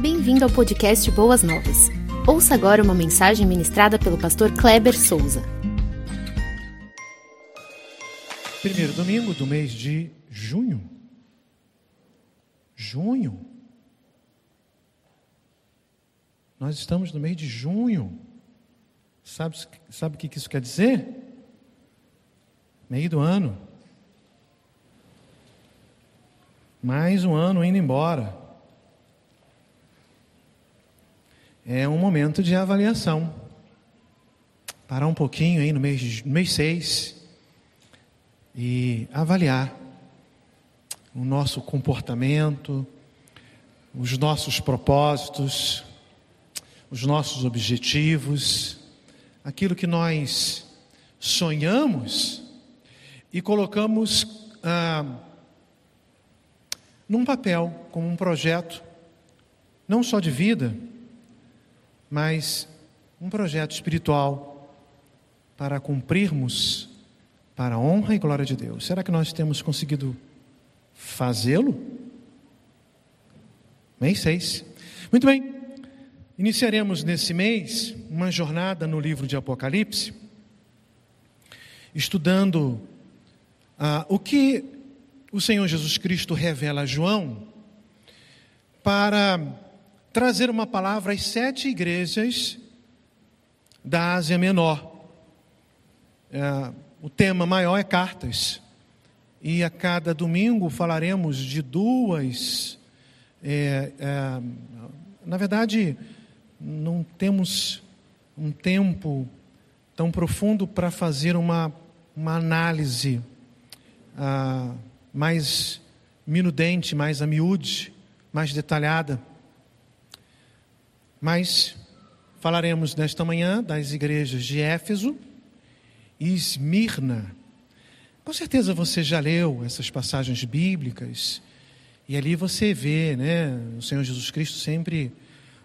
Bem-vindo ao podcast Boas Novas. Ouça agora uma mensagem ministrada pelo pastor Kleber Souza. Primeiro domingo do mês de junho. Junho. Nós estamos no mês de junho. Sabe, sabe o que isso quer dizer? Meio do ano. Mais um ano indo embora. É um momento de avaliação. Parar um pouquinho aí no mês, no mês seis e avaliar o nosso comportamento, os nossos propósitos, os nossos objetivos, aquilo que nós sonhamos e colocamos ah, num papel, como um projeto, não só de vida, mas um projeto espiritual para cumprirmos para a honra e glória de Deus. Será que nós temos conseguido fazê-lo? Mês 6. Muito bem. Iniciaremos nesse mês uma jornada no livro de Apocalipse, estudando ah, o que o Senhor Jesus Cristo revela a João para trazer uma palavra às sete igrejas da Ásia Menor. É, o tema maior é cartas. E a cada domingo falaremos de duas. É, é, na verdade, não temos um tempo tão profundo para fazer uma, uma análise ah, mais minudente, mais a miúde, mais detalhada. Mas falaremos nesta manhã das igrejas de Éfeso e Esmirna. Com certeza você já leu essas passagens bíblicas e ali você vê, né, o Senhor Jesus Cristo sempre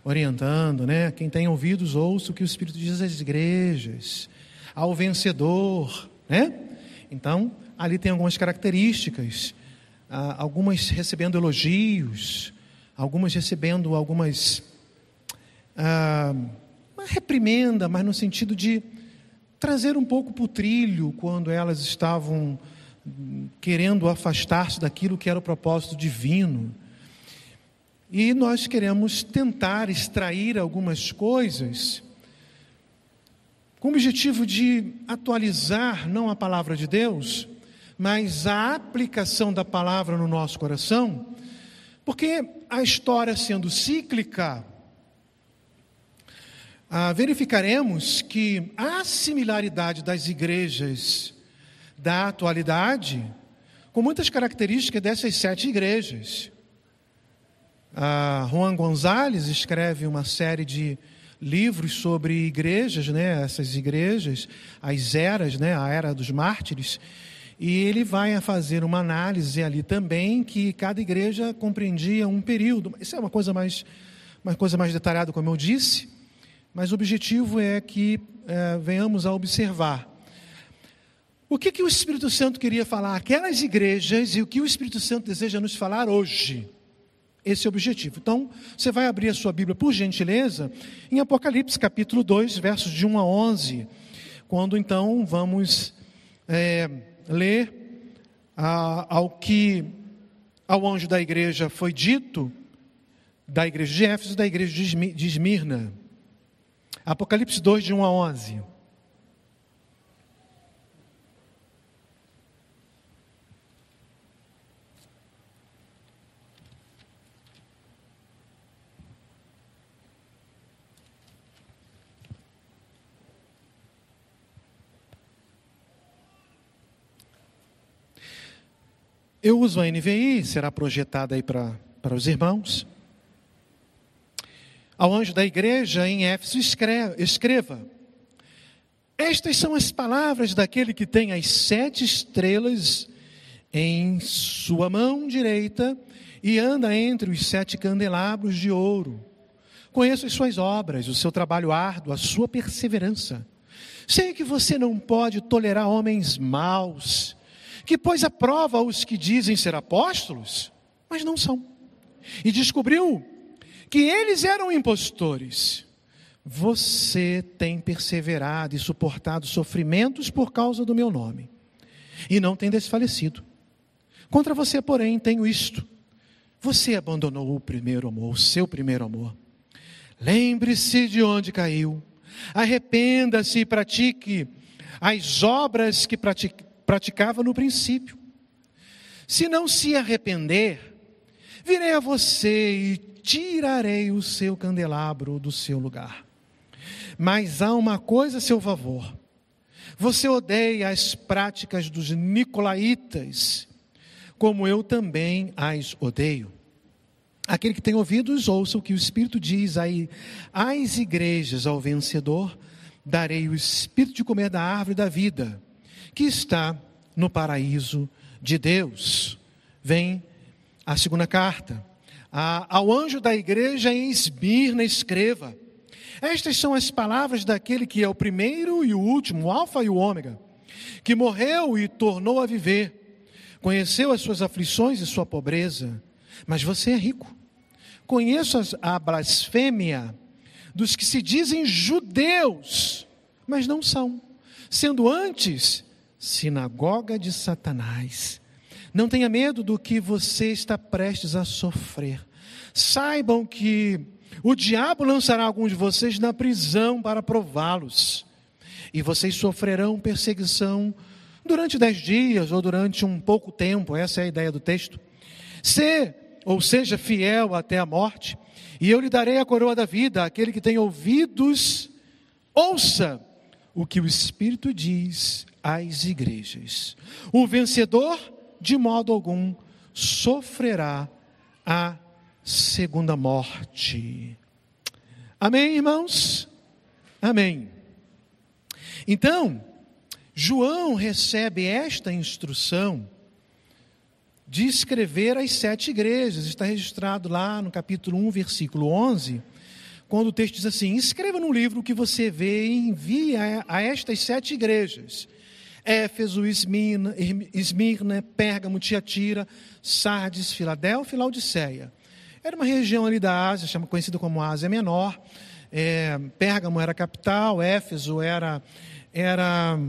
orientando, né? Quem tem ouvidos, ouça o que o Espírito diz às igrejas, ao vencedor, né? Então, ali tem algumas características, ah, algumas recebendo elogios, algumas recebendo algumas ah, uma reprimenda, mas no sentido de trazer um pouco para o trilho quando elas estavam querendo afastar-se daquilo que era o propósito divino. E nós queremos tentar extrair algumas coisas com o objetivo de atualizar não a palavra de Deus, mas a aplicação da palavra no nosso coração, porque a história sendo cíclica, ah, verificaremos que há similaridade das igrejas da atualidade com muitas características dessas sete igrejas. Ah, Juan Gonzalez escreve uma série de livros sobre igrejas, né, essas igrejas, as eras, né, a era dos mártires, e ele vai a fazer uma análise ali também que cada igreja compreendia um período. Isso é uma coisa mais, uma coisa mais detalhada, como eu disse, mas o objetivo é que é, venhamos a observar o que, que o Espírito Santo queria falar aquelas igrejas e o que o Espírito Santo deseja nos falar hoje. Esse é o objetivo. Então, você vai abrir a sua Bíblia, por gentileza, em Apocalipse capítulo 2, versos de 1 a 11, quando então vamos é, ler a, ao que ao anjo da igreja foi dito, da igreja de Éfeso e da igreja de Esmirna. Apocalipse 2, de 1 a 11. Eu uso a NVI, será projetada aí para, para os irmãos. Ao anjo da igreja em Éfeso, escreva, Estas são as palavras daquele que tem as sete estrelas em sua mão direita e anda entre os sete candelabros de ouro. Conheço as suas obras, o seu trabalho árduo, a sua perseverança. Sei que você não pode tolerar homens maus que pôs à prova os que dizem ser apóstolos, mas não são. E descobriu que eles eram impostores, você tem perseverado e suportado sofrimentos por causa do meu nome, e não tem desfalecido. Contra você, porém, tenho isto: você abandonou o primeiro amor, o seu primeiro amor. Lembre-se de onde caiu, arrependa-se e pratique as obras que praticava no princípio. Se não se arrepender, virei a você e tirarei o seu candelabro do seu lugar. Mas há uma coisa a seu favor. Você odeia as práticas dos nicolaítas, como eu também as odeio. Aquele que tem ouvidos, ouça o que o Espírito diz aí às igrejas, ao vencedor, darei o Espírito de comer da árvore da vida, que está no paraíso de Deus. Vem a segunda carta. Ao anjo da igreja em Esmirna, escreva: Estas são as palavras daquele que é o primeiro e o último, o Alfa e o Ômega, que morreu e tornou a viver, conheceu as suas aflições e sua pobreza, mas você é rico. Conheço a blasfêmia dos que se dizem judeus, mas não são, sendo antes sinagoga de Satanás. Não tenha medo do que você está prestes a sofrer. Saibam que o diabo lançará alguns de vocês na prisão para prová-los. E vocês sofrerão perseguição durante dez dias ou durante um pouco tempo. Essa é a ideia do texto. Se, ou seja, fiel até a morte, e eu lhe darei a coroa da vida. Aquele que tem ouvidos, ouça o que o Espírito diz às igrejas. O vencedor de modo algum sofrerá a segunda morte. Amém, irmãos? Amém. Então, João recebe esta instrução de escrever as sete igrejas. Está registrado lá no capítulo 1, versículo 11, quando o texto diz assim: Escreva no livro o que você vê e envie a estas sete igrejas. Éfeso, Esmirna, Esmirna Pérgamo, Tiatira, Sardes, Filadélfia e Laodiceia. Era uma região ali da Ásia, chama, conhecida como Ásia Menor. É, Pérgamo era capital, Éfeso era, era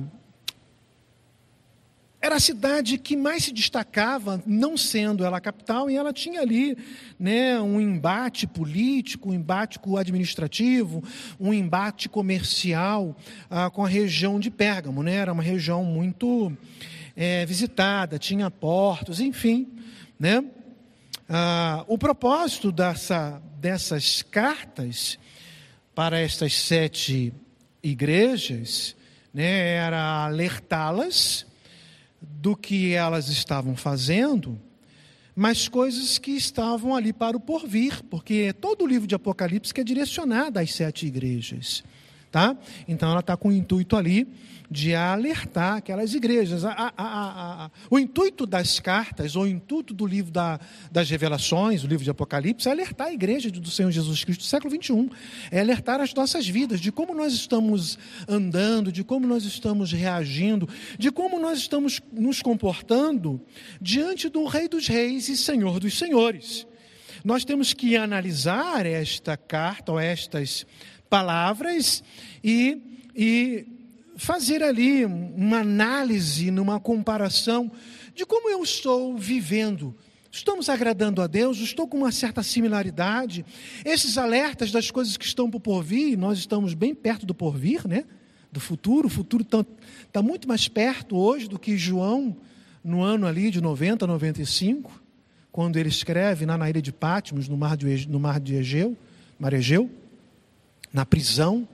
era a cidade que mais se destacava, não sendo ela a capital, e ela tinha ali né, um embate político, um embate administrativo, um embate comercial ah, com a região de Pérgamo. Né? Era uma região muito é, visitada, tinha portos, enfim. Né? Ah, o propósito dessa, dessas cartas para estas sete igrejas né, era alertá-las do que elas estavam fazendo, mas coisas que estavam ali para o porvir, porque todo o livro de Apocalipse é direcionado às sete igrejas. Tá? Então ela está com o intuito ali de alertar aquelas igrejas. A, a, a, o intuito das cartas, ou o intuito do livro da, das revelações, o livro de Apocalipse, é alertar a igreja do Senhor Jesus Cristo do século XXI. É alertar as nossas vidas, de como nós estamos andando, de como nós estamos reagindo, de como nós estamos nos comportando diante do Rei dos Reis e Senhor dos Senhores. Nós temos que analisar esta carta, ou estas palavras, e, e fazer ali uma análise, numa comparação de como eu estou vivendo. Estamos agradando a Deus? Estou com uma certa similaridade? Esses alertas das coisas que estão por porvir, nós estamos bem perto do porvir, né? Do futuro. O futuro está tá muito mais perto hoje do que João, no ano ali de 90, 95, quando ele escreve lá na ilha de Pátimos, no mar de, no mar de Egeu, mar Egeu, na prisão.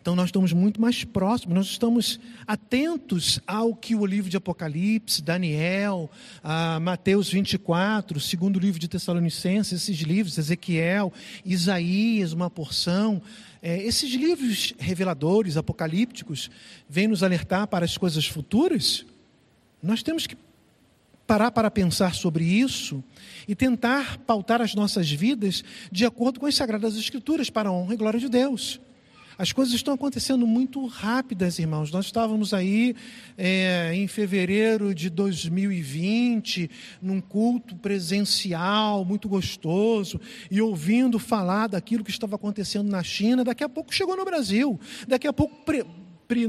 Então nós estamos muito mais próximos, nós estamos atentos ao que o livro de Apocalipse, Daniel, Mateus 24, segundo livro de Tessalonicenses, esses livros, Ezequiel, Isaías, uma porção, é, esses livros reveladores, apocalípticos, vêm nos alertar para as coisas futuras. Nós temos que parar para pensar sobre isso e tentar pautar as nossas vidas de acordo com as Sagradas Escrituras, para a honra e glória de Deus. As coisas estão acontecendo muito rápidas, irmãos. Nós estávamos aí é, em fevereiro de 2020, num culto presencial muito gostoso, e ouvindo falar daquilo que estava acontecendo na China. Daqui a pouco chegou no Brasil. Daqui a pouco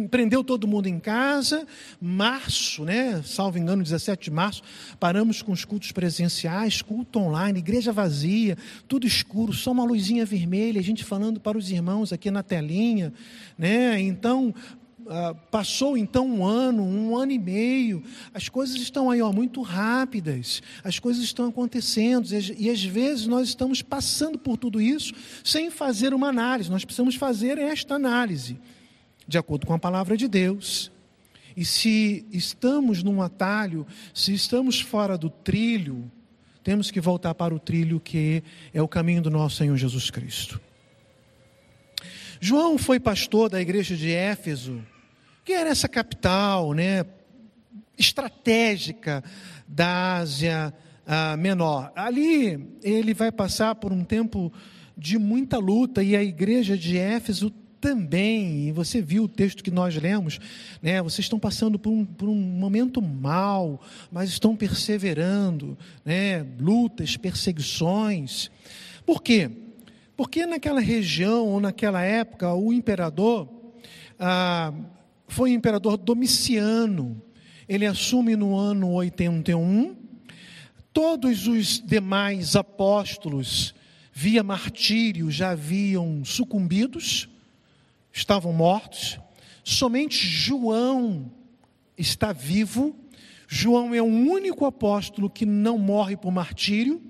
prendeu todo mundo em casa. Março, né? Salvo engano, 17 de março, paramos com os cultos presenciais, culto online, igreja vazia, tudo escuro, só uma luzinha vermelha, a gente falando para os irmãos aqui na telinha, né? Então, Uh, passou então um ano, um ano e meio, as coisas estão aí ó, muito rápidas, as coisas estão acontecendo, e, e às vezes nós estamos passando por tudo isso sem fazer uma análise, nós precisamos fazer esta análise de acordo com a palavra de Deus. E se estamos num atalho, se estamos fora do trilho, temos que voltar para o trilho que é o caminho do nosso Senhor Jesus Cristo. João foi pastor da igreja de Éfeso, que era essa capital, né, estratégica da Ásia ah, Menor. Ali ele vai passar por um tempo de muita luta e a igreja de Éfeso também, e você viu o texto que nós lemos, né, vocês estão passando por um, por um momento mal, mas estão perseverando, né, lutas, perseguições. Por quê? Porque naquela região ou naquela época o imperador ah, foi o imperador Domiciano. Ele assume no ano 81. Todos os demais apóstolos, via martírio, já haviam sucumbidos estavam mortos, somente João está vivo. João é o único apóstolo que não morre por martírio,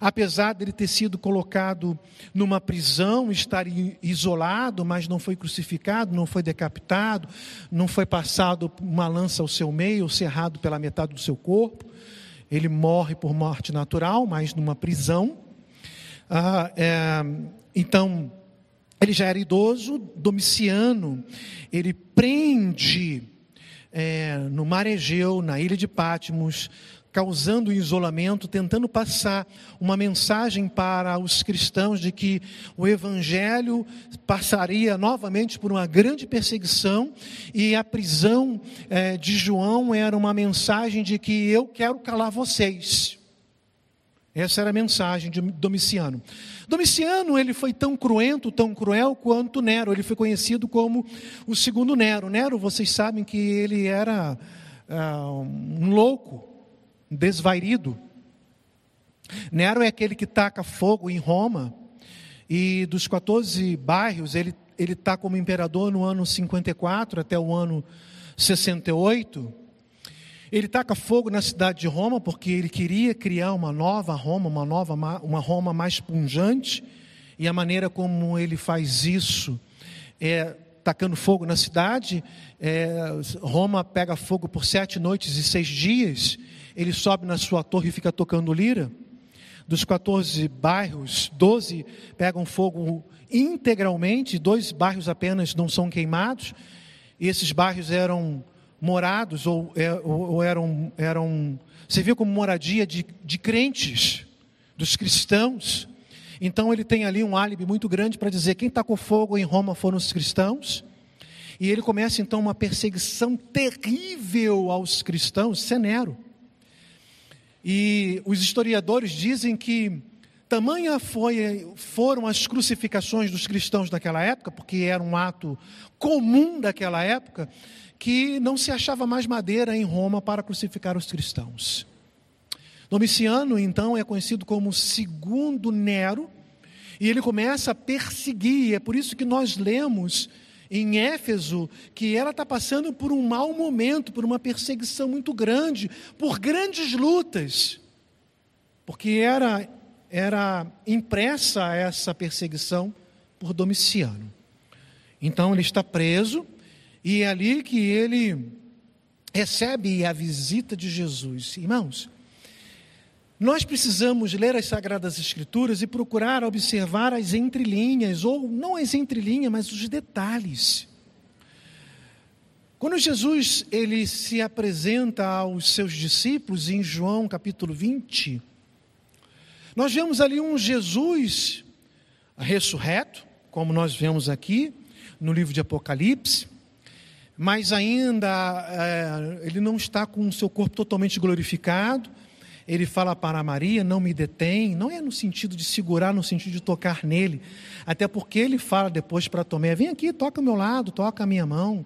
apesar dele ter sido colocado numa prisão, estar isolado, mas não foi crucificado, não foi decapitado, não foi passado uma lança ao seu meio, ou cerrado pela metade do seu corpo. Ele morre por morte natural, mas numa prisão. Ah, é, então, ele já era idoso, Domiciano, ele prende é, no mar Egeu, na ilha de Patmos, causando isolamento, tentando passar uma mensagem para os cristãos de que o evangelho passaria novamente por uma grande perseguição e a prisão é, de João era uma mensagem de que eu quero calar vocês. Essa era a mensagem de Domiciano. Domiciano ele foi tão cruento, tão cruel quanto Nero. Ele foi conhecido como o segundo Nero. Nero, vocês sabem que ele era uh, um louco, desvairido. Nero é aquele que taca fogo em Roma. E dos 14 bairros, ele ele está como imperador no ano 54 até o ano 68. Ele taca fogo na cidade de Roma porque ele queria criar uma nova Roma, uma nova uma Roma mais punjante, e a maneira como ele faz isso é tacando fogo na cidade. É, Roma pega fogo por sete noites e seis dias. Ele sobe na sua torre e fica tocando lira. Dos 14 bairros, 12 pegam fogo integralmente, dois bairros apenas não são queimados. E esses bairros eram morados ou, é, ou eram, eram servia como moradia de, de crentes, dos cristãos. Então ele tem ali um álibi muito grande para dizer quem tacou fogo em Roma foram os cristãos. E ele começa então uma perseguição terrível aos cristãos, Senero. E os historiadores dizem que tamanha foi, foram as crucificações dos cristãos daquela época, porque era um ato comum daquela época, que não se achava mais madeira em Roma para crucificar os cristãos. Domiciano, então, é conhecido como segundo Nero, e ele começa a perseguir, é por isso que nós lemos em Éfeso que ela está passando por um mau momento, por uma perseguição muito grande, por grandes lutas, porque era, era impressa essa perseguição por Domiciano. Então ele está preso, e é ali que ele recebe a visita de Jesus. Irmãos, nós precisamos ler as Sagradas Escrituras e procurar observar as entrelinhas, ou não as entrelinhas, mas os detalhes. Quando Jesus ele se apresenta aos seus discípulos em João capítulo 20, nós vemos ali um Jesus ressurreto, como nós vemos aqui, no livro de Apocalipse, mas ainda é, ele não está com o seu corpo totalmente glorificado. Ele fala para Maria: Não me detém, não é no sentido de segurar, no sentido de tocar nele, até porque ele fala depois para Tomé: Vem aqui, toca ao meu lado, toca a minha mão.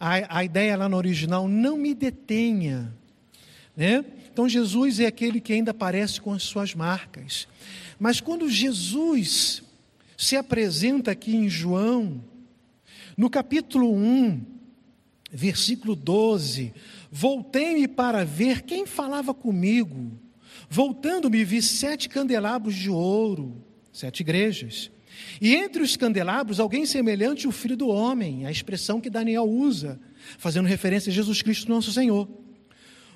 A, a ideia lá no original: Não me detenha. Né? Então Jesus é aquele que ainda aparece com as suas marcas. Mas quando Jesus se apresenta aqui em João, no capítulo 1, versículo 12: Voltei-me para ver quem falava comigo. Voltando-me, vi sete candelabros de ouro, sete igrejas. E entre os candelabros, alguém semelhante ao filho do homem, a expressão que Daniel usa, fazendo referência a Jesus Cristo, nosso Senhor.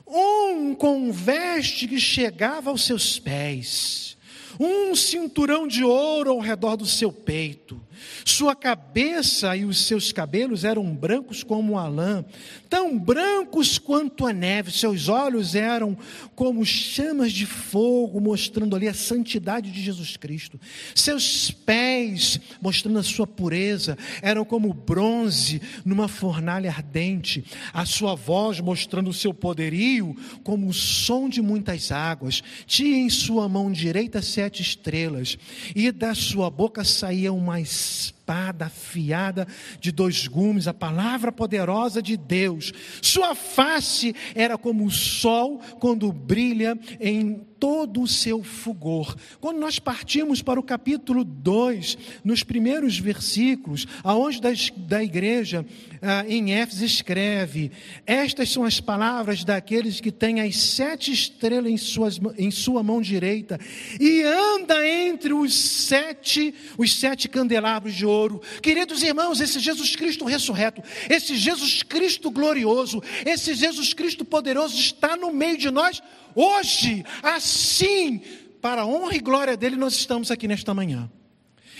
Um com veste que chegava aos seus pés, um cinturão de ouro ao redor do seu peito, sua cabeça e os seus cabelos eram brancos como a lã, tão brancos quanto a neve. Seus olhos eram como chamas de fogo, mostrando ali a santidade de Jesus Cristo. Seus pés, mostrando a sua pureza, eram como bronze numa fornalha ardente. A sua voz, mostrando o seu poderio, como o som de muitas águas. Tinha em sua mão direita sete estrelas, e da sua boca saía uma espada afiada de dois gumes, a palavra poderosa de Deus. Sua face era como o sol quando brilha em todo o seu fulgor. Quando nós partimos para o capítulo 2, nos primeiros versículos, aonde da, da igreja ah, em Éfeso escreve: Estas são as palavras daqueles que têm as sete estrelas em, suas, em sua mão direita e anda entre os sete, os sete candelabros de ouro. Queridos irmãos, esse Jesus Cristo ressurreto, esse Jesus Cristo glorioso, esse Jesus Cristo poderoso está no meio de nós Hoje, assim, para a honra e glória dele, nós estamos aqui nesta manhã.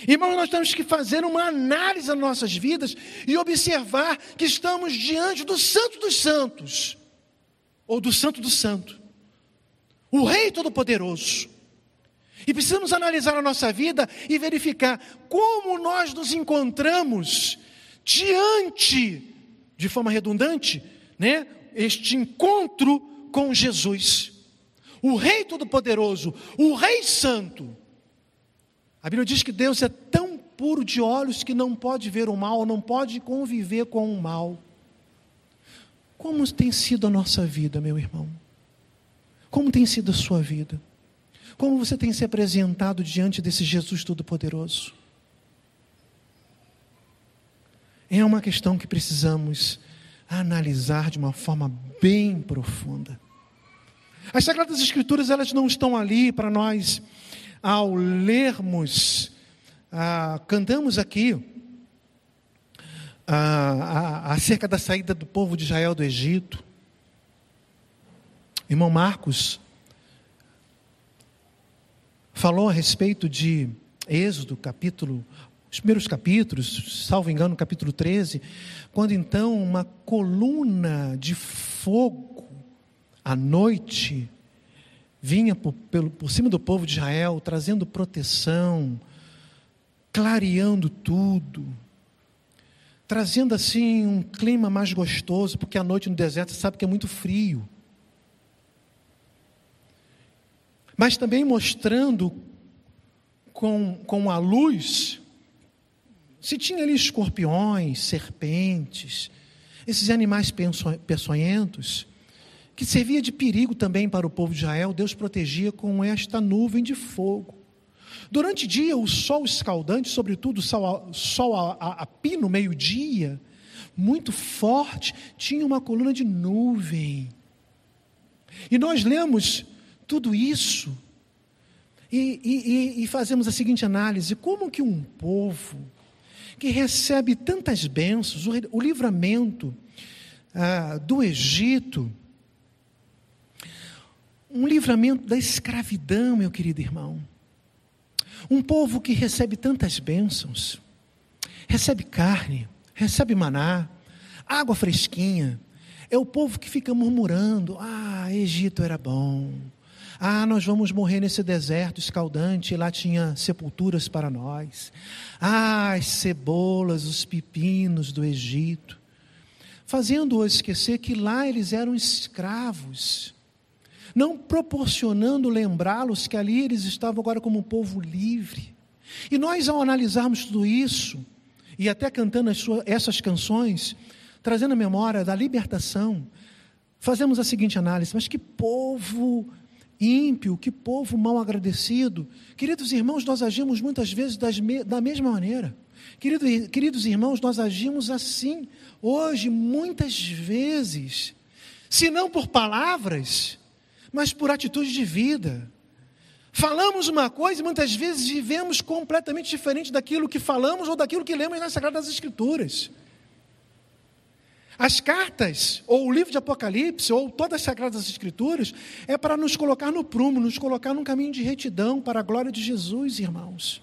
Irmãos, nós temos que fazer uma análise das nossas vidas e observar que estamos diante do Santo dos Santos, ou do Santo do Santo, o Rei Todo-Poderoso. E precisamos analisar a nossa vida e verificar como nós nos encontramos diante, de forma redundante, né, este encontro com Jesus o Rei Todo-Poderoso, o Rei Santo. A Bíblia diz que Deus é tão puro de olhos que não pode ver o mal, não pode conviver com o mal. Como tem sido a nossa vida, meu irmão? Como tem sido a sua vida? Como você tem se apresentado diante desse Jesus Todo-Poderoso? É uma questão que precisamos analisar de uma forma bem profunda. As Sagradas Escrituras, elas não estão ali para nós, ao lermos, ah, cantamos aqui ah, acerca da saída do povo de Israel do Egito. Irmão Marcos falou a respeito de Êxodo, capítulo, os primeiros capítulos, salvo engano, capítulo 13, quando então uma coluna de fogo à noite, vinha por, pelo, por cima do povo de Israel, trazendo proteção, clareando tudo, trazendo assim um clima mais gostoso, porque a noite no deserto você sabe que é muito frio. Mas também mostrando com, com a luz, se tinha ali escorpiões, serpentes, esses animais peçonhentos, que servia de perigo também para o povo de Israel, Deus protegia com esta nuvem de fogo. Durante o dia, o sol escaldante, sobretudo o sol, sol a, a, a pino, meio-dia, muito forte, tinha uma coluna de nuvem. E nós lemos tudo isso e, e, e, fazemos a seguinte análise: como que um povo que recebe tantas bênçãos, o, o livramento ah, do Egito, um livramento da escravidão, meu querido irmão. Um povo que recebe tantas bênçãos, recebe carne, recebe maná, água fresquinha. É o povo que fica murmurando: ah, Egito era bom, Ah, nós vamos morrer nesse deserto escaldante, lá tinha sepulturas para nós. Ah, as cebolas, os pepinos do Egito, fazendo-o esquecer que lá eles eram escravos, não proporcionando lembrá-los que ali eles estavam agora como um povo livre. E nós, ao analisarmos tudo isso, e até cantando suas, essas canções, trazendo a memória da libertação, fazemos a seguinte análise: mas que povo ímpio, que povo mal agradecido. Queridos irmãos, nós agimos muitas vezes da mesma maneira. Querido, queridos irmãos, nós agimos assim hoje, muitas vezes, se não por palavras, mas por atitude de vida. Falamos uma coisa e muitas vezes vivemos completamente diferente daquilo que falamos ou daquilo que lemos nas Sagradas Escrituras. As cartas, ou o livro de Apocalipse, ou todas as Sagradas Escrituras, é para nos colocar no prumo, nos colocar num caminho de retidão para a glória de Jesus, irmãos.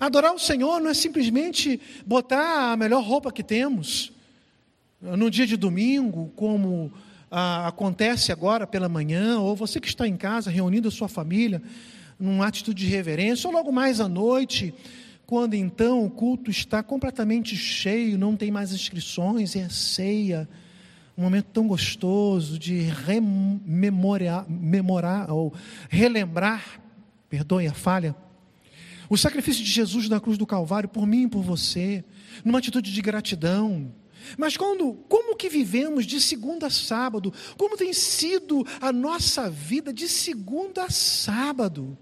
Adorar o Senhor não é simplesmente botar a melhor roupa que temos no dia de domingo, como ah, acontece agora pela manhã, ou você que está em casa reunindo a sua família, numa atitude de reverência, ou logo mais à noite quando então o culto está completamente cheio, não tem mais inscrições, é ceia, um momento tão gostoso de rememorar, memorar ou relembrar, perdoe a falha, o sacrifício de Jesus na cruz do Calvário por mim e por você, numa atitude de gratidão. Mas quando, como que vivemos de segunda a sábado? Como tem sido a nossa vida de segunda a sábado?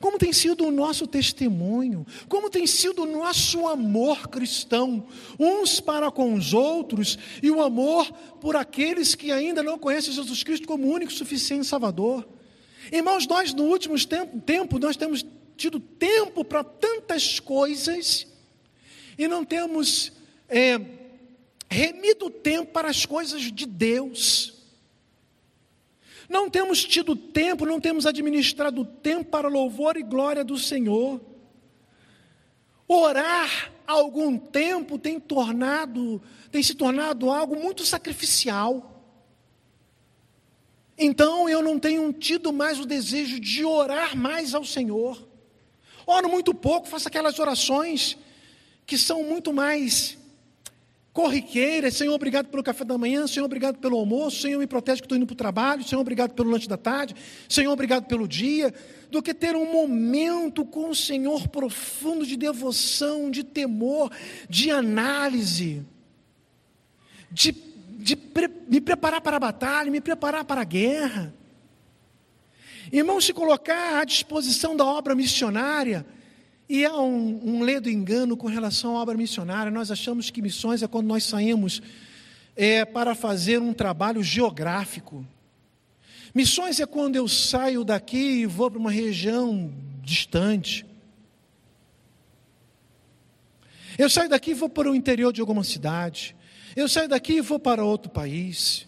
Como tem sido o nosso testemunho? Como tem sido o nosso amor cristão, uns para com os outros, e o amor por aqueles que ainda não conhecem Jesus Cristo como único suficiente Salvador? Irmãos, nós no último tempo, tempo nós temos tido tempo para tantas coisas e não temos é, remido tempo para as coisas de Deus. Não temos tido tempo, não temos administrado tempo para louvor e glória do Senhor. Orar algum tempo tem tornado, tem se tornado algo muito sacrificial. Então eu não tenho tido mais o desejo de orar mais ao Senhor. Oro muito pouco, faço aquelas orações que são muito mais corriqueiras, Senhor, obrigado pelo café da manhã, Senhor, obrigado pelo almoço, Senhor, me protege que estou indo para o trabalho, Senhor, obrigado pelo lanche da tarde, Senhor, obrigado pelo dia, do que ter um momento com o Senhor profundo de devoção, de temor, de análise, de, de pre, me preparar para a batalha, me preparar para a guerra. Irmão, se colocar à disposição da obra missionária, e há um, um ledo engano com relação à obra missionária. Nós achamos que missões é quando nós saímos é, para fazer um trabalho geográfico. Missões é quando eu saio daqui e vou para uma região distante. Eu saio daqui e vou para o interior de alguma cidade. Eu saio daqui e vou para outro país.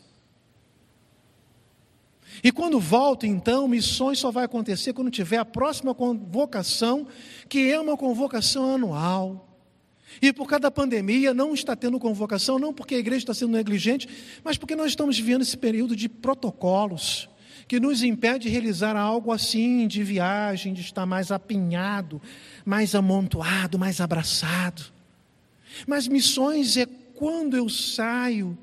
E quando volto, então, missões só vai acontecer quando tiver a próxima convocação, que é uma convocação anual. E por causa da pandemia não está tendo convocação, não porque a igreja está sendo negligente, mas porque nós estamos vivendo esse período de protocolos que nos impede de realizar algo assim, de viagem, de estar mais apinhado, mais amontoado, mais abraçado. Mas missões é quando eu saio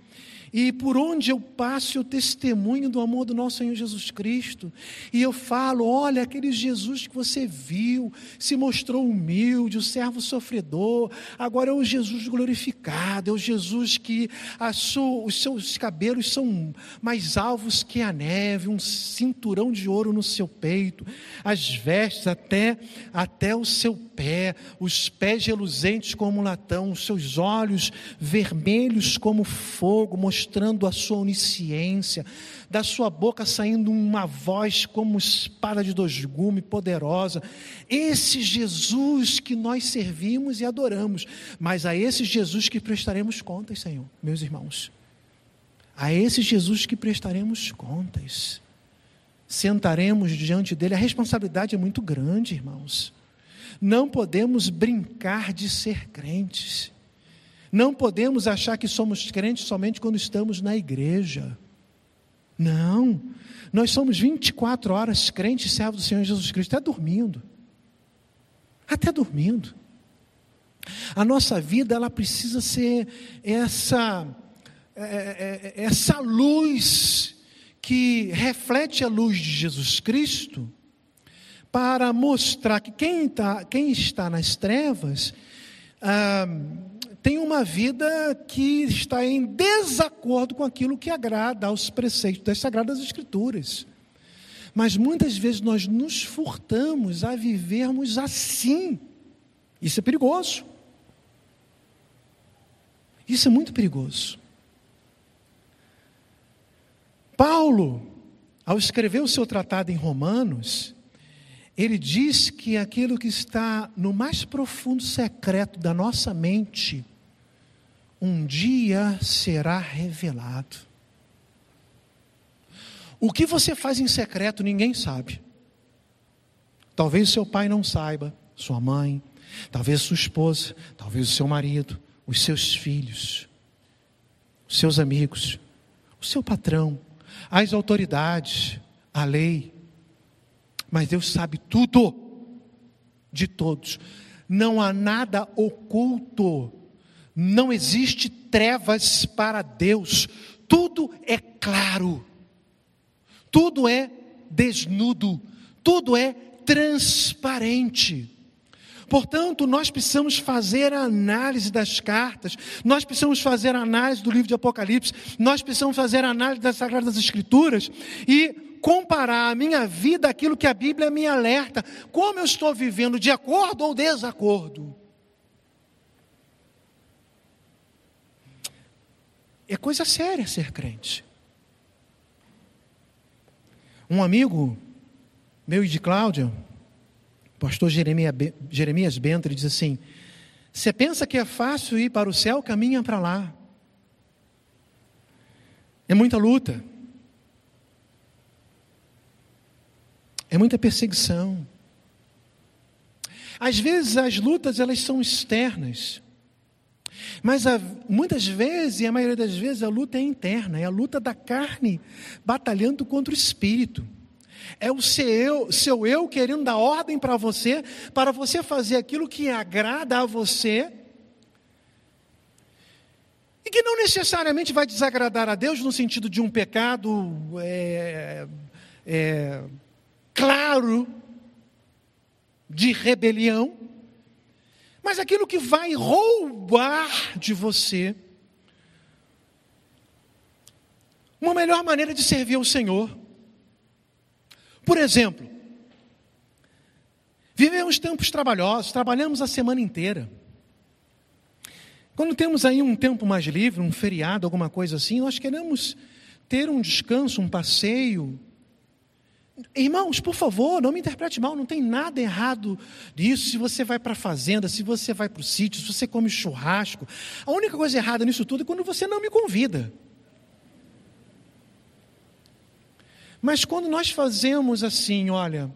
e por onde eu passo, eu testemunho do amor do nosso Senhor Jesus Cristo. E eu falo: olha, aquele Jesus que você viu, se mostrou humilde, o servo sofredor, agora é o Jesus glorificado, é o Jesus que sua, os seus cabelos são mais alvos que a neve, um cinturão de ouro no seu peito, as vestes até, até o seu pé, os pés reluzentes como latão, os seus olhos vermelhos como fogo, mostrando a sua onisciência, da sua boca saindo uma voz como espada de dois gumes, poderosa. Esse Jesus que nós servimos e adoramos, mas a esse Jesus que prestaremos contas, Senhor, meus irmãos. A esse Jesus que prestaremos contas. Sentaremos diante dele, a responsabilidade é muito grande, irmãos. Não podemos brincar de ser crentes. Não podemos achar que somos crentes somente quando estamos na igreja. Não. Nós somos 24 horas crentes servos do Senhor Jesus Cristo, até dormindo. Até dormindo. A nossa vida, ela precisa ser essa, é, é, é, essa luz que reflete a luz de Jesus Cristo, para mostrar que quem, tá, quem está nas trevas ah, tem uma vida que está em desacordo com aquilo que agrada aos preceitos das Sagradas Escrituras. Mas muitas vezes nós nos furtamos a vivermos assim. Isso é perigoso. Isso é muito perigoso. Paulo, ao escrever o seu tratado em Romanos, ele diz que aquilo que está no mais profundo secreto da nossa mente, um dia será revelado. O que você faz em secreto ninguém sabe. Talvez seu pai não saiba, sua mãe, talvez sua esposa, talvez o seu marido, os seus filhos, os seus amigos, o seu patrão, as autoridades, a lei. Mas Deus sabe tudo de todos. Não há nada oculto não existe trevas para Deus. Tudo é claro. Tudo é desnudo. Tudo é transparente. Portanto, nós precisamos fazer a análise das cartas, nós precisamos fazer a análise do livro de Apocalipse, nós precisamos fazer a análise das Sagradas Escrituras e comparar a minha vida àquilo que a Bíblia me alerta, como eu estou vivendo, de acordo ou desacordo. É coisa séria ser crente. Um amigo meu e de Cláudia, pastor Jeremias Bento, ele diz assim: Você pensa que é fácil ir para o céu, caminha para lá. É muita luta. É muita perseguição. Às vezes as lutas elas são externas. Mas a, muitas vezes, e a maioria das vezes, a luta é interna, é a luta da carne batalhando contra o espírito. É o seu eu, seu eu querendo dar ordem para você, para você fazer aquilo que agrada a você, e que não necessariamente vai desagradar a Deus no sentido de um pecado é, é, claro de rebelião, mas aquilo que vai roubar de você uma melhor maneira de servir ao Senhor. Por exemplo, vivemos tempos trabalhosos, trabalhamos a semana inteira. Quando temos aí um tempo mais livre, um feriado, alguma coisa assim, nós queremos ter um descanso, um passeio, Irmãos, por favor, não me interprete mal, não tem nada errado nisso. Se você vai para a fazenda, se você vai para o sítio, se você come churrasco. A única coisa errada nisso tudo é quando você não me convida. Mas quando nós fazemos assim, olha,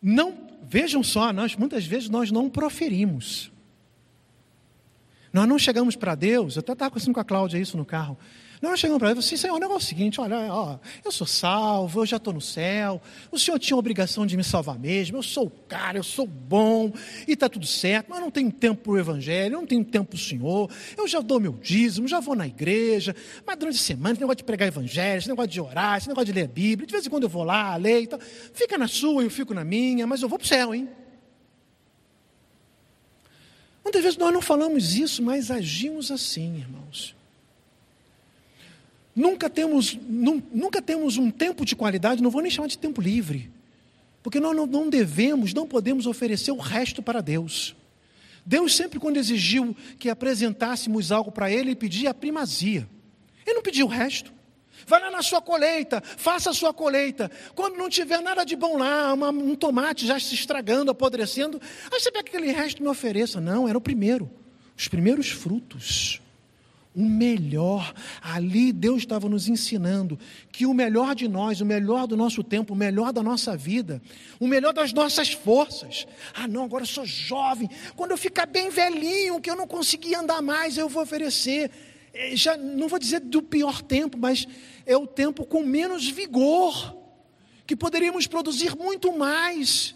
não, vejam só, nós muitas vezes nós não proferimos. Nós não chegamos para Deus, eu até estava conversando com a Cláudia isso no carro. Nós chegamos para ele e assim, Senhor, o negócio é o seguinte, olha, ó, eu sou salvo, eu já estou no céu, o Senhor tinha a obrigação de me salvar mesmo, eu sou o cara, eu sou bom, e está tudo certo, mas eu não tenho tempo para o Evangelho, eu não tenho tempo para o Senhor, eu já dou meu dízimo, já vou na igreja, mas durante a semana, esse negócio de pregar Evangelho, esse negócio de orar, esse negócio de ler a Bíblia, de vez em quando eu vou lá, leio e tal, fica na sua, eu fico na minha, mas eu vou para o céu, hein? Muitas vezes nós não falamos isso, mas agimos assim, irmãos. Nunca temos, nunca temos um tempo de qualidade, não vou nem chamar de tempo livre, porque nós não devemos, não podemos oferecer o resto para Deus. Deus sempre, quando exigiu que apresentássemos algo para Ele, pedia a primazia. Ele não pediu o resto. Vai lá na sua colheita, faça a sua colheita. Quando não tiver nada de bom lá, uma, um tomate já se estragando, apodrecendo, aí você pega aquele resto e me ofereça. Não, era o primeiro, os primeiros frutos. O melhor. Ali Deus estava nos ensinando que o melhor de nós, o melhor do nosso tempo, o melhor da nossa vida, o melhor das nossas forças. Ah, não, agora eu sou jovem. Quando eu ficar bem velhinho, que eu não conseguir andar mais, eu vou oferecer. É, já não vou dizer do pior tempo, mas é o tempo com menos vigor, que poderíamos produzir muito mais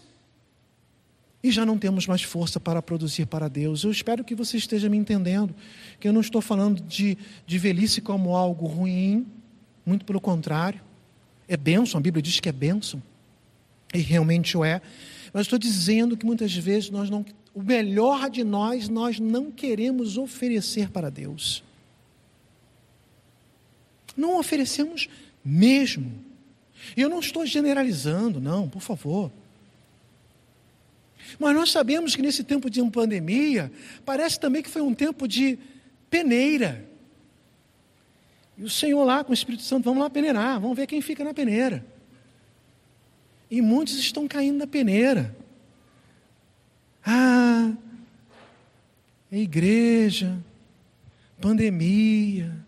e já não temos mais força para produzir para Deus. Eu espero que você esteja me entendendo, que eu não estou falando de, de velhice como algo ruim, muito pelo contrário, é bênção, a Bíblia diz que é bênção, e realmente o é, mas estou dizendo que muitas vezes nós não, o melhor de nós, nós não queremos oferecer para Deus. Não oferecemos mesmo. E eu não estou generalizando, não, por favor. Mas nós sabemos que nesse tempo de pandemia, parece também que foi um tempo de peneira. E o Senhor lá com o Espírito Santo, vamos lá peneirar, vamos ver quem fica na peneira. E muitos estão caindo na peneira. Ah, é igreja, pandemia,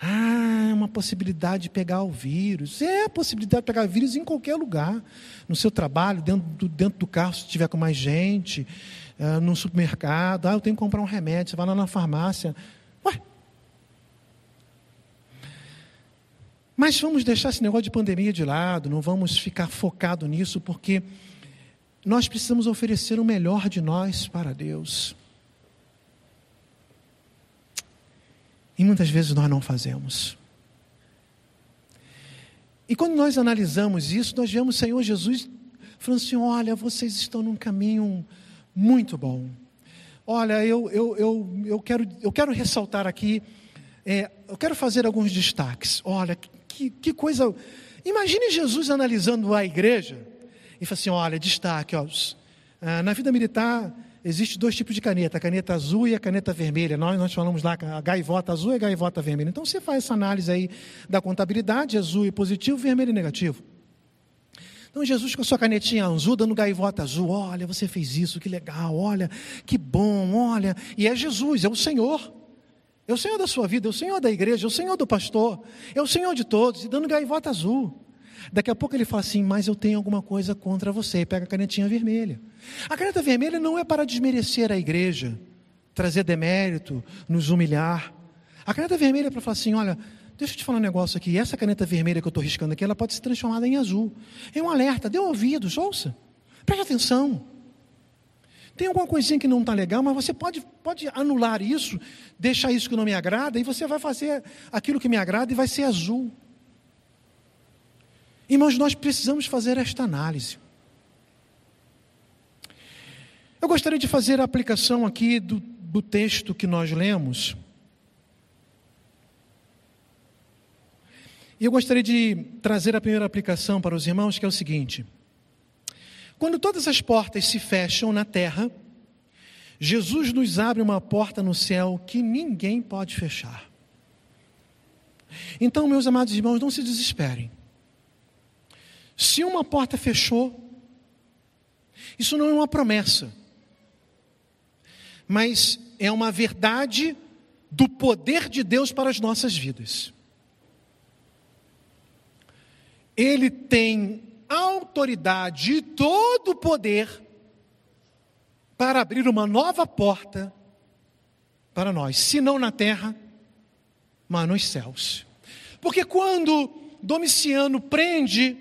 ah, é uma possibilidade de pegar o vírus. É a possibilidade de pegar vírus em qualquer lugar. No seu trabalho, dentro do, dentro do carro, se tiver com mais gente, uh, no supermercado. Ah, eu tenho que comprar um remédio. Você vai lá na farmácia. Ué. Mas vamos deixar esse negócio de pandemia de lado, não vamos ficar focado nisso, porque nós precisamos oferecer o melhor de nós para Deus. E muitas vezes nós não fazemos. E quando nós analisamos isso, nós vemos o Senhor Jesus falando assim: olha, vocês estão num caminho muito bom. Olha, eu, eu, eu, eu, quero, eu quero ressaltar aqui, é, eu quero fazer alguns destaques. Olha, que, que coisa. Imagine Jesus analisando a igreja e fala assim: olha, destaque, ó, ah, na vida militar Existem dois tipos de caneta, a caneta azul e a caneta vermelha. Nós, nós falamos lá a gaivota azul e a gaivota vermelha. Então você faz essa análise aí da contabilidade, azul e positivo, vermelho e negativo. Então Jesus com a sua canetinha azul, dando gaivota azul, olha, você fez isso, que legal, olha, que bom, olha. E é Jesus, é o Senhor. É o Senhor da sua vida, é o Senhor da igreja, é o Senhor do pastor, é o Senhor de todos, e dando gaivota azul. Daqui a pouco ele fala assim: Mas eu tenho alguma coisa contra você. E pega a canetinha vermelha. A caneta vermelha não é para desmerecer a igreja, trazer demérito, nos humilhar. A caneta vermelha é para falar assim: Olha, deixa eu te falar um negócio aqui. Essa caneta vermelha que eu estou riscando aqui, ela pode ser transformada em azul. É um alerta, dê ouvidos, ouça. Preste atenção. Tem alguma coisinha que não está legal, mas você pode, pode anular isso, deixar isso que não me agrada, e você vai fazer aquilo que me agrada e vai ser azul. Irmãos, nós precisamos fazer esta análise. Eu gostaria de fazer a aplicação aqui do, do texto que nós lemos. E eu gostaria de trazer a primeira aplicação para os irmãos, que é o seguinte: quando todas as portas se fecham na terra, Jesus nos abre uma porta no céu que ninguém pode fechar. Então, meus amados irmãos, não se desesperem. Se uma porta fechou, isso não é uma promessa, mas é uma verdade do poder de Deus para as nossas vidas. Ele tem autoridade e todo o poder para abrir uma nova porta para nós, se não na terra, mas nos céus. Porque quando Domiciano prende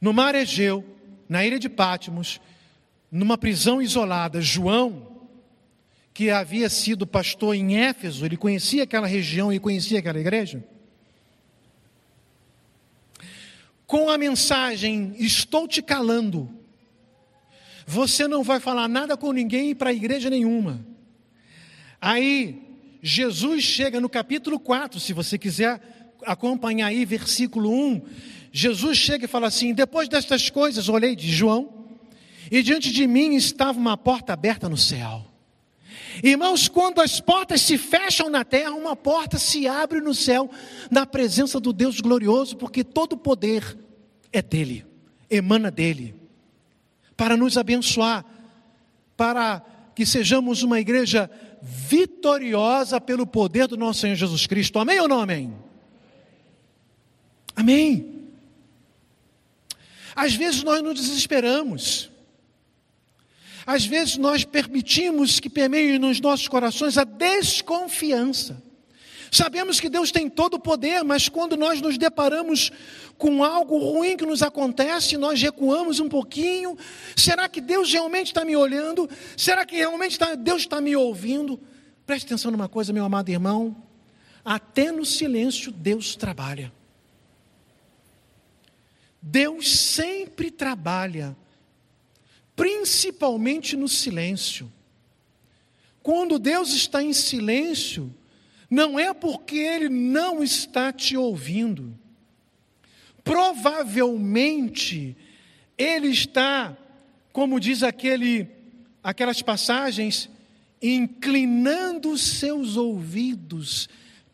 no mar Egeu, na ilha de Pátimos, numa prisão isolada, João, que havia sido pastor em Éfeso, ele conhecia aquela região e conhecia aquela igreja, com a mensagem: Estou te calando, você não vai falar nada com ninguém e para a igreja nenhuma. Aí, Jesus chega no capítulo 4, se você quiser acompanhar aí, versículo 1. Jesus chega e fala assim: Depois destas coisas, olhei de João, e diante de mim estava uma porta aberta no céu. Irmãos, quando as portas se fecham na terra, uma porta se abre no céu, na presença do Deus glorioso, porque todo o poder é dele, emana dele, para nos abençoar, para que sejamos uma igreja vitoriosa pelo poder do nosso Senhor Jesus Cristo. Amém ou não amém? Amém. Às vezes nós nos desesperamos. Às vezes nós permitimos que permeie nos nossos corações a desconfiança. Sabemos que Deus tem todo o poder, mas quando nós nos deparamos com algo ruim que nos acontece, nós recuamos um pouquinho. Será que Deus realmente está me olhando? Será que realmente tá, Deus está me ouvindo? Preste atenção numa coisa, meu amado irmão. Até no silêncio Deus trabalha. Deus sempre trabalha principalmente no silêncio. Quando Deus está em silêncio, não é porque Ele não está te ouvindo. Provavelmente, Ele está, como diz aquele, aquelas passagens, inclinando seus ouvidos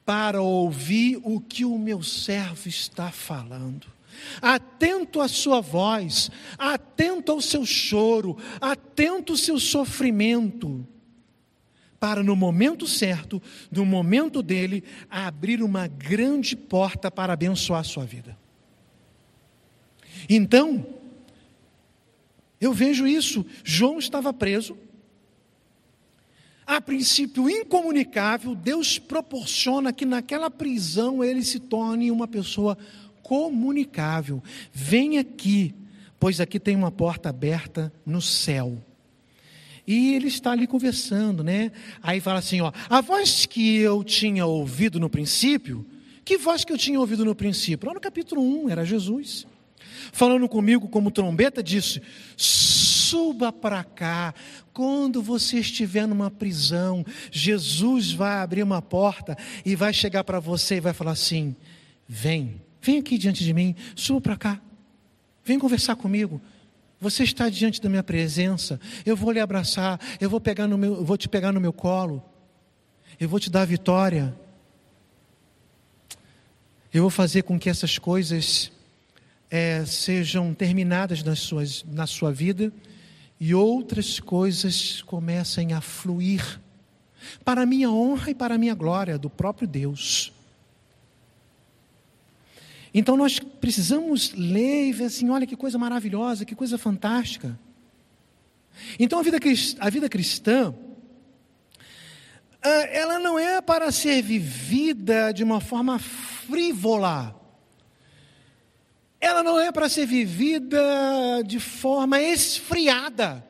para ouvir o que o meu servo está falando atento à sua voz, atento ao seu choro, atento ao seu sofrimento, para no momento certo, no momento dele, abrir uma grande porta para abençoar a sua vida. Então, eu vejo isso. João estava preso. A princípio incomunicável, Deus proporciona que naquela prisão ele se torne uma pessoa comunicável. Vem aqui, pois aqui tem uma porta aberta no céu. E ele está ali conversando, né? Aí fala assim, ó, a voz que eu tinha ouvido no princípio, que voz que eu tinha ouvido no princípio? Lá no capítulo 1, era Jesus. Falando comigo como trombeta, disse: suba para cá. Quando você estiver numa prisão, Jesus vai abrir uma porta e vai chegar para você e vai falar assim: vem Vem aqui diante de mim, suba para cá. Vem conversar comigo. Você está diante da minha presença. Eu vou lhe abraçar. Eu vou pegar no meu, vou te pegar no meu colo. Eu vou te dar vitória. Eu vou fazer com que essas coisas é, sejam terminadas nas suas, na sua vida e outras coisas comecem a fluir para a minha honra e para a minha glória do próprio Deus. Então nós precisamos ler e ver assim: olha que coisa maravilhosa, que coisa fantástica. Então a vida, a vida cristã, ah, ela não é para ser vivida de uma forma frívola. Ela não é para ser vivida de forma esfriada.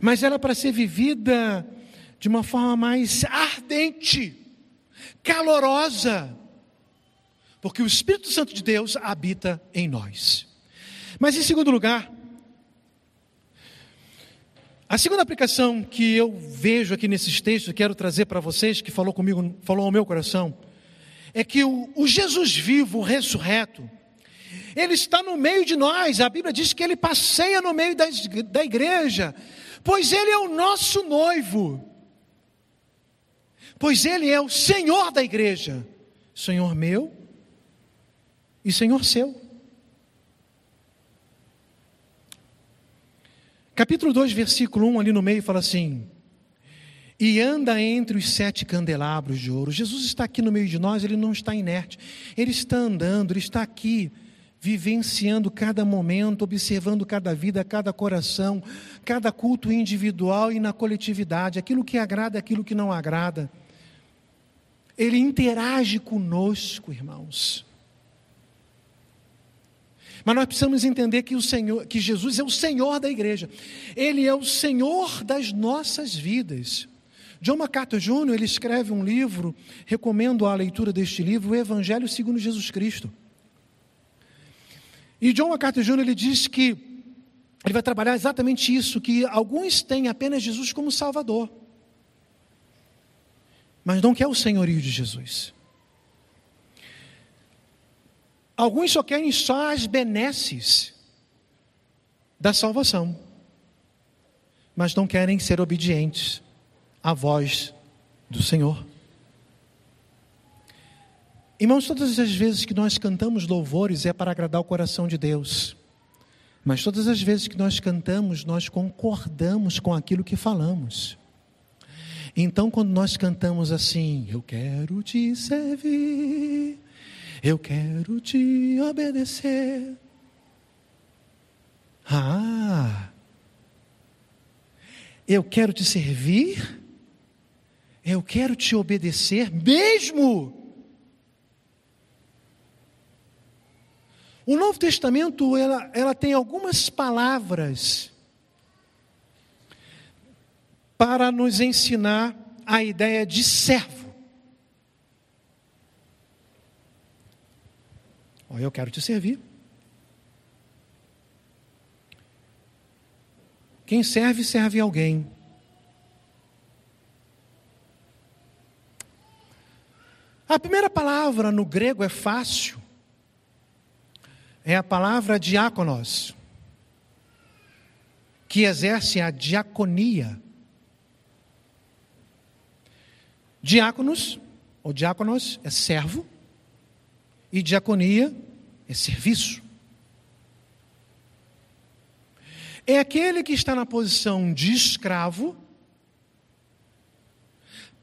Mas ela é para ser vivida de uma forma mais ardente, calorosa, porque o Espírito Santo de Deus habita em nós. Mas em segundo lugar, a segunda aplicação que eu vejo aqui nesses textos, quero trazer para vocês, que falou comigo, falou ao meu coração, é que o, o Jesus vivo, o ressurreto, ele está no meio de nós. A Bíblia diz que ele passeia no meio da, da igreja, pois ele é o nosso noivo pois Ele é o Senhor da igreja, Senhor meu e Senhor seu. Capítulo 2, versículo 1, ali no meio, fala assim: E anda entre os sete candelabros de ouro. Jesus está aqui no meio de nós, ele não está inerte, ele está andando, ele está aqui vivenciando cada momento, observando cada vida, cada coração, cada culto individual e na coletividade, aquilo que agrada, aquilo que não agrada. Ele interage conosco, irmãos. Mas nós precisamos entender que o Senhor, que Jesus é o Senhor da igreja. Ele é o Senhor das nossas vidas. John MacArthur Jr. ele escreve um livro, recomendo a leitura deste livro, o Evangelho segundo Jesus Cristo. E John MacArthur Jr. ele diz que ele vai trabalhar exatamente isso, que alguns têm apenas Jesus como Salvador mas não quer o senhorio de Jesus. Alguns só querem só as benesses da salvação, mas não querem ser obedientes à voz do Senhor. Irmãos, todas as vezes que nós cantamos louvores é para agradar o coração de Deus. Mas todas as vezes que nós cantamos, nós concordamos com aquilo que falamos. Então, quando nós cantamos assim, eu quero te servir, eu quero te obedecer. Ah, eu quero te servir, eu quero te obedecer mesmo. O Novo Testamento ela, ela tem algumas palavras para nos ensinar a ideia de servo. eu quero te servir. Quem serve, serve alguém. A primeira palavra no grego é fácil. É a palavra diáconos, que exerce a diaconia. Diáconos, ou diáconos, é servo, e diaconia é serviço. É aquele que está na posição de escravo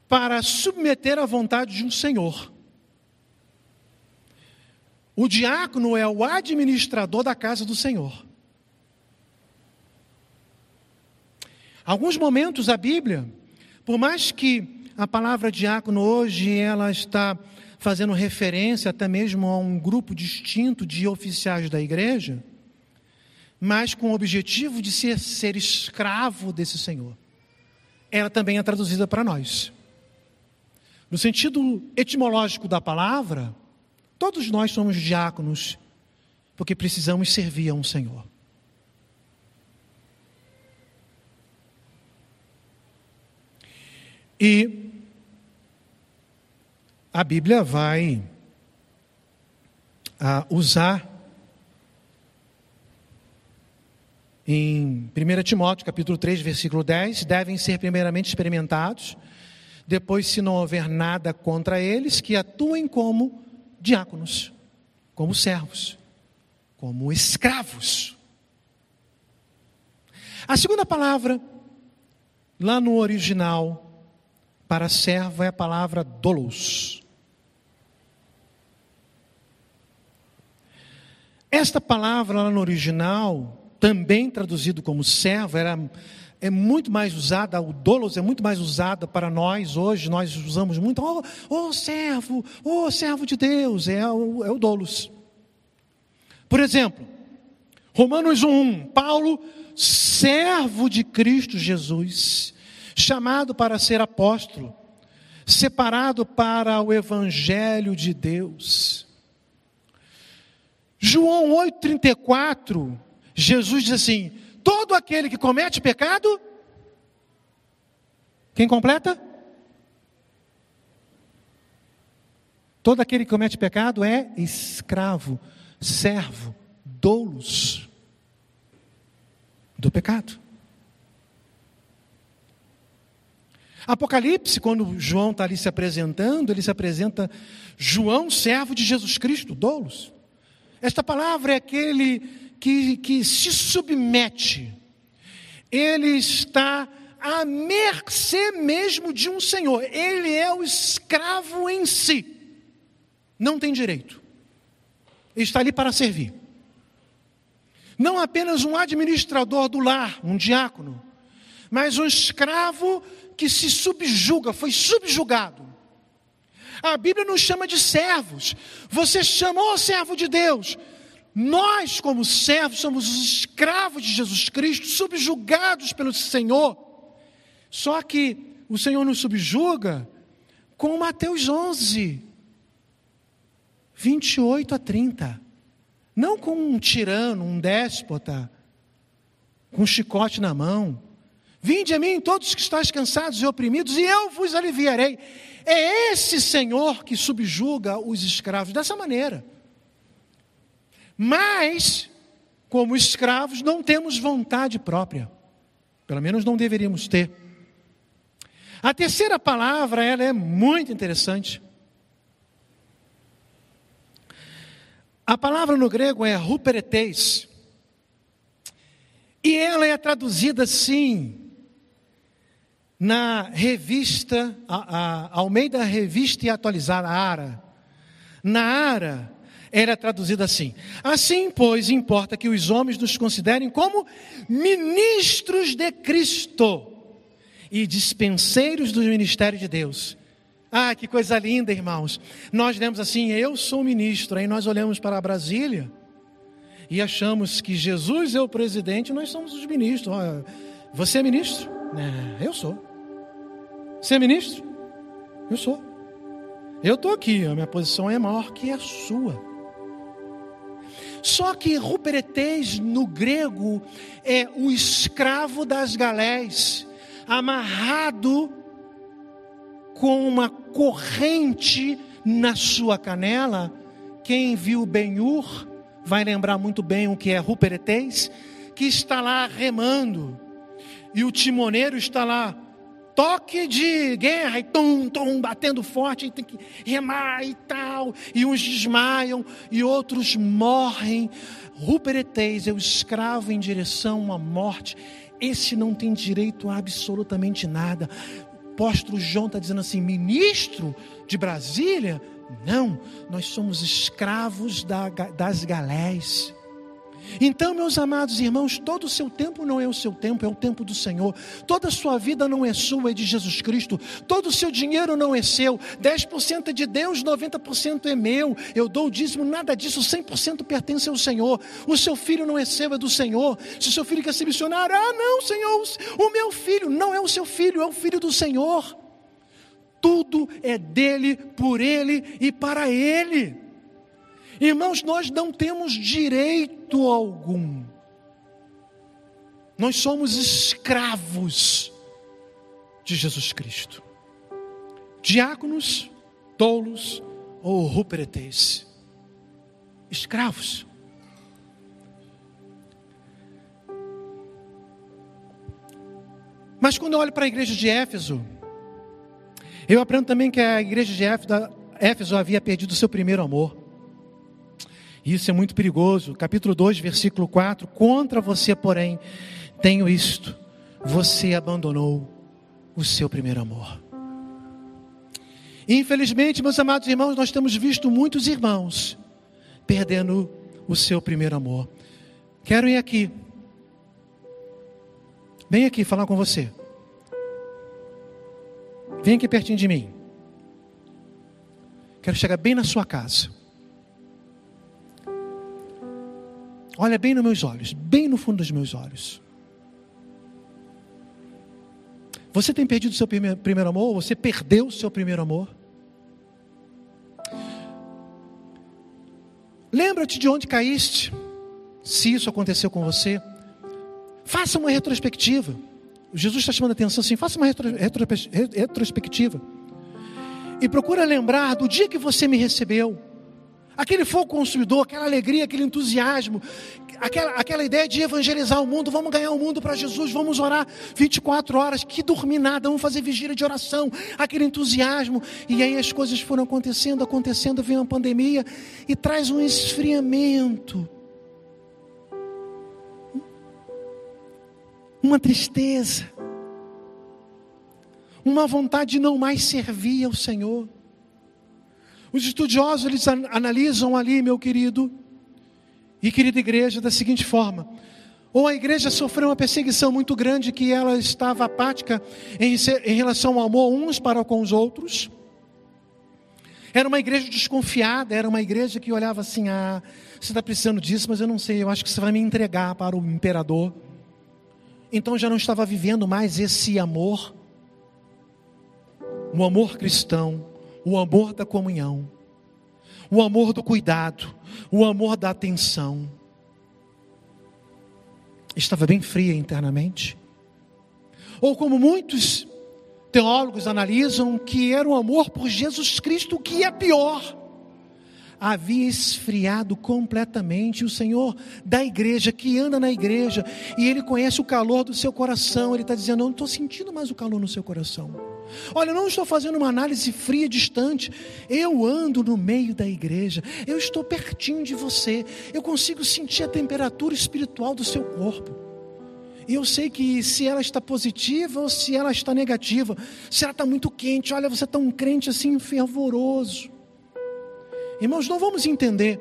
para submeter à vontade de um senhor. O diácono é o administrador da casa do Senhor. Alguns momentos a Bíblia, por mais que a palavra diácono hoje ela está fazendo referência até mesmo a um grupo distinto de oficiais da igreja, mas com o objetivo de ser, ser escravo desse Senhor. Ela também é traduzida para nós. No sentido etimológico da palavra, todos nós somos diáconos, porque precisamos servir a um Senhor. E a Bíblia vai ah, usar em 1 Timóteo, capítulo 3, versículo 10, devem ser primeiramente experimentados, depois, se não houver nada contra eles, que atuem como diáconos, como servos, como escravos. A segunda palavra, lá no original, para servo é a palavra dolos. Esta palavra lá no original, também traduzido como servo, era, é muito mais usada, o dolos é muito mais usada para nós hoje, nós usamos muito, oh, oh servo, oh servo de Deus, é o, é o dolos. Por exemplo, Romanos 1, Paulo, servo de Cristo Jesus, chamado para ser apóstolo, separado para o evangelho de Deus. João 8,34, Jesus diz assim: todo aquele que comete pecado, quem completa? Todo aquele que comete pecado é escravo, servo, doulos do pecado. Apocalipse, quando João está ali se apresentando, ele se apresenta João, servo de Jesus Cristo, doulos. Esta palavra é aquele que, que se submete, ele está à mercê mesmo de um senhor, ele é o escravo em si, não tem direito, ele está ali para servir. Não apenas um administrador do lar, um diácono, mas um escravo que se subjuga, foi subjugado. A Bíblia nos chama de servos. Você chamou servo de Deus. Nós, como servos, somos os escravos de Jesus Cristo, subjugados pelo Senhor. Só que o Senhor nos subjuga com Mateus 11, 28 a 30. Não com um tirano, um déspota, com um chicote na mão Vinde a mim todos que estáis cansados e oprimidos, e eu vos aliviarei. É esse Senhor que subjuga os escravos dessa maneira. Mas, como escravos, não temos vontade própria. Pelo menos não deveríamos ter. A terceira palavra, ela é muito interessante. A palavra no grego é ruperetes. E ela é traduzida assim na revista, a, a Almeida Revista e Atualizada, ARA. Na ARA, era traduzida assim: Assim, pois, importa que os homens nos considerem como ministros de Cristo e dispenseiros do ministério de Deus. Ah, que coisa linda, irmãos. Nós lemos assim: Eu sou ministro. Aí nós olhamos para Brasília e achamos que Jesus é o presidente, nós somos os ministros. Você é ministro? É, eu sou. Você é ministro? Eu sou. Eu estou aqui, a minha posição é maior que a sua. Só que ruperetes no grego é o escravo das galés, amarrado com uma corrente na sua canela. Quem viu Ben-Hur vai lembrar muito bem o que é Ruperetes, que está lá remando, e o timoneiro está lá, toque de guerra, e tum, tum, batendo forte, e tem que remar e tal, e uns desmaiam, e outros morrem. Ruperetes é o escravo em direção à morte, esse não tem direito a absolutamente nada. O apóstolo João está dizendo assim: ministro de Brasília, não, nós somos escravos da, das galés. Então, meus amados irmãos, todo o seu tempo não é o seu tempo, é o tempo do Senhor. Toda a sua vida não é sua, é de Jesus Cristo. Todo o seu dinheiro não é seu. 10% é de Deus, 90% é meu. Eu dou o dízimo, nada disso, 100% pertence ao Senhor. O seu filho não é seu, é do Senhor. Se o seu filho quer ser missionário, ah, não, Senhor, o meu filho não é o seu filho, é o filho do Senhor tudo é dele, por ele e para ele. Irmãos, nós não temos direito algum. Nós somos escravos de Jesus Cristo. Diáconos, tolos ou ruperetes. Escravos. Mas quando eu olho para a igreja de Éfeso, eu aprendo também que a igreja de Éfeso havia perdido seu primeiro amor. Isso é muito perigoso. Capítulo 2, versículo 4: Contra você, porém, tenho isto: você abandonou o seu primeiro amor. Infelizmente, meus amados irmãos, nós temos visto muitos irmãos perdendo o seu primeiro amor. Quero ir aqui. Vem aqui falar com você. Vem aqui pertinho de mim. Quero chegar bem na sua casa. Olha bem nos meus olhos, bem no fundo dos meus olhos. Você tem perdido o seu primeiro, amor? Você perdeu o seu primeiro amor? Lembra-te de onde caíste, se isso aconteceu com você. Faça uma retrospectiva. Jesus está chamando a atenção assim: faça uma retro, retro, retrospectiva. E procura lembrar do dia que você me recebeu. Aquele fogo consumidor, aquela alegria, aquele entusiasmo, aquela, aquela ideia de evangelizar o mundo, vamos ganhar o mundo para Jesus, vamos orar 24 horas, que dormir nada, vamos fazer vigília de oração, aquele entusiasmo. E aí as coisas foram acontecendo, acontecendo, vem uma pandemia e traz um esfriamento. uma tristeza, uma vontade de não mais servir ao Senhor. Os estudiosos eles analisam ali, meu querido e querida igreja, da seguinte forma: ou a igreja sofreu uma perseguição muito grande que ela estava apática em, em relação ao amor uns para com os outros. Era uma igreja desconfiada, era uma igreja que olhava assim: ah, você está precisando disso, mas eu não sei, eu acho que você vai me entregar para o imperador. Então já não estava vivendo mais esse amor, o amor cristão, o amor da comunhão, o amor do cuidado, o amor da atenção. Estava bem fria internamente. Ou como muitos teólogos analisam, que era o amor por Jesus Cristo, que é pior havia esfriado completamente. O Senhor da igreja, que anda na igreja, e Ele conhece o calor do seu coração, Ele está dizendo: Eu não estou sentindo mais o calor no seu coração. Olha, eu não estou fazendo uma análise fria, distante. Eu ando no meio da igreja, eu estou pertinho de você, eu consigo sentir a temperatura espiritual do seu corpo. E eu sei que se ela está positiva ou se ela está negativa. Se ela está muito quente, olha, você está um crente assim fervoroso. Irmãos, não vamos entender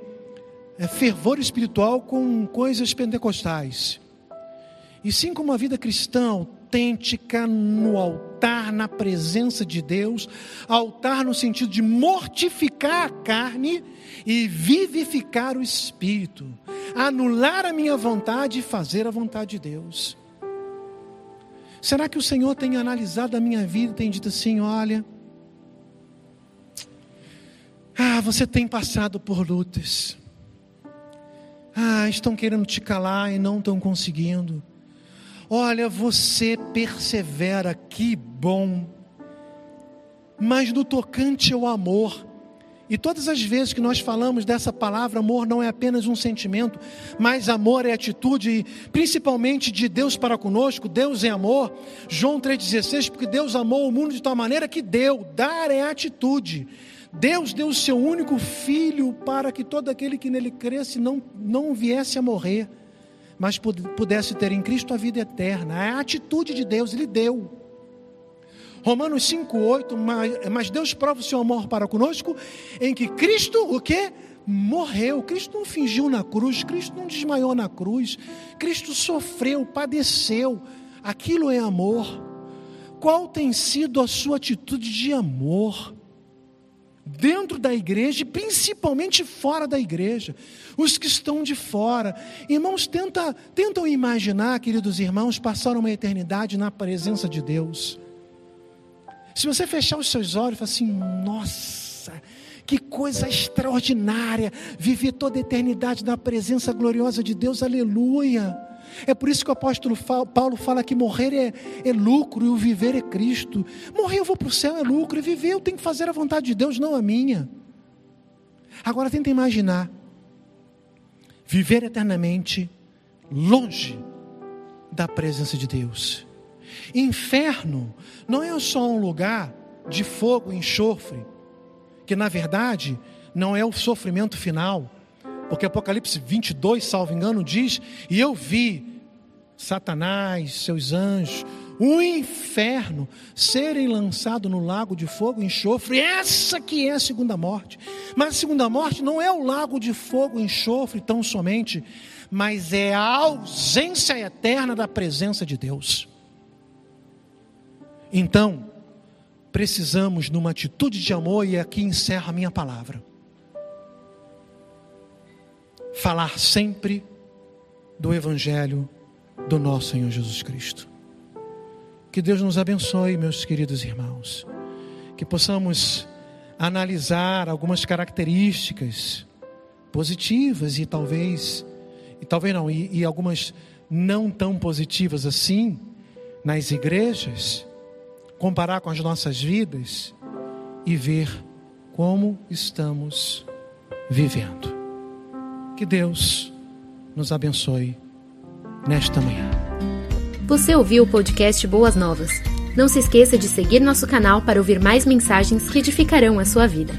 é, fervor espiritual com coisas pentecostais. E sim como a vida cristã autêntica no altar, na presença de Deus, altar no sentido de mortificar a carne e vivificar o espírito, anular a minha vontade e fazer a vontade de Deus. Será que o Senhor tem analisado a minha vida e tem dito assim: olha, ah, você tem passado por lutas, ah, estão querendo te calar e não estão conseguindo. Olha, você persevera, que bom. Mas no tocante ao amor, e todas as vezes que nós falamos dessa palavra, amor não é apenas um sentimento, mas amor é atitude, principalmente de Deus para conosco. Deus é amor. João 3,16, porque Deus amou o mundo de tal maneira que deu. Dar é atitude. Deus deu o seu único filho para que todo aquele que nele cresce não, não viesse a morrer mas pudesse ter em Cristo a vida eterna. É a atitude de Deus, Ele deu. Romanos 5,8, mas, mas Deus prova o seu amor para conosco, em que Cristo, o que? Morreu. Cristo não fingiu na cruz, Cristo não desmaiou na cruz, Cristo sofreu, padeceu. Aquilo é amor. Qual tem sido a sua atitude de amor? Dentro da igreja e principalmente fora da igreja, os que estão de fora. Irmãos, tenta, tentam imaginar, queridos irmãos, passar uma eternidade na presença de Deus. Se você fechar os seus olhos e falar assim, nossa, que coisa extraordinária, viver toda a eternidade na presença gloriosa de Deus, aleluia. É por isso que o apóstolo Paulo fala que morrer é, é lucro e o viver é Cristo. Morrer eu vou para o céu é lucro, e viver eu tenho que fazer a vontade de Deus, não a minha. Agora tenta imaginar viver eternamente longe da presença de Deus. Inferno não é só um lugar de fogo e enxofre, que na verdade não é o sofrimento final porque Apocalipse 22, salvo engano, diz: E eu vi Satanás, seus anjos, o inferno serem lançados no lago de fogo e enxofre. Essa que é a segunda morte. Mas a segunda morte não é o lago de fogo e enxofre tão somente, mas é a ausência eterna da presença de Deus. Então, precisamos, numa atitude de amor, e aqui encerra a minha palavra falar sempre do Evangelho do nosso Senhor Jesus Cristo. Que Deus nos abençoe, meus queridos irmãos. Que possamos analisar algumas características positivas e talvez, e talvez não, e, e algumas não tão positivas assim nas igrejas, comparar com as nossas vidas e ver como estamos vivendo. Que Deus nos abençoe nesta manhã. Você ouviu o podcast Boas Novas? Não se esqueça de seguir nosso canal para ouvir mais mensagens que edificarão a sua vida.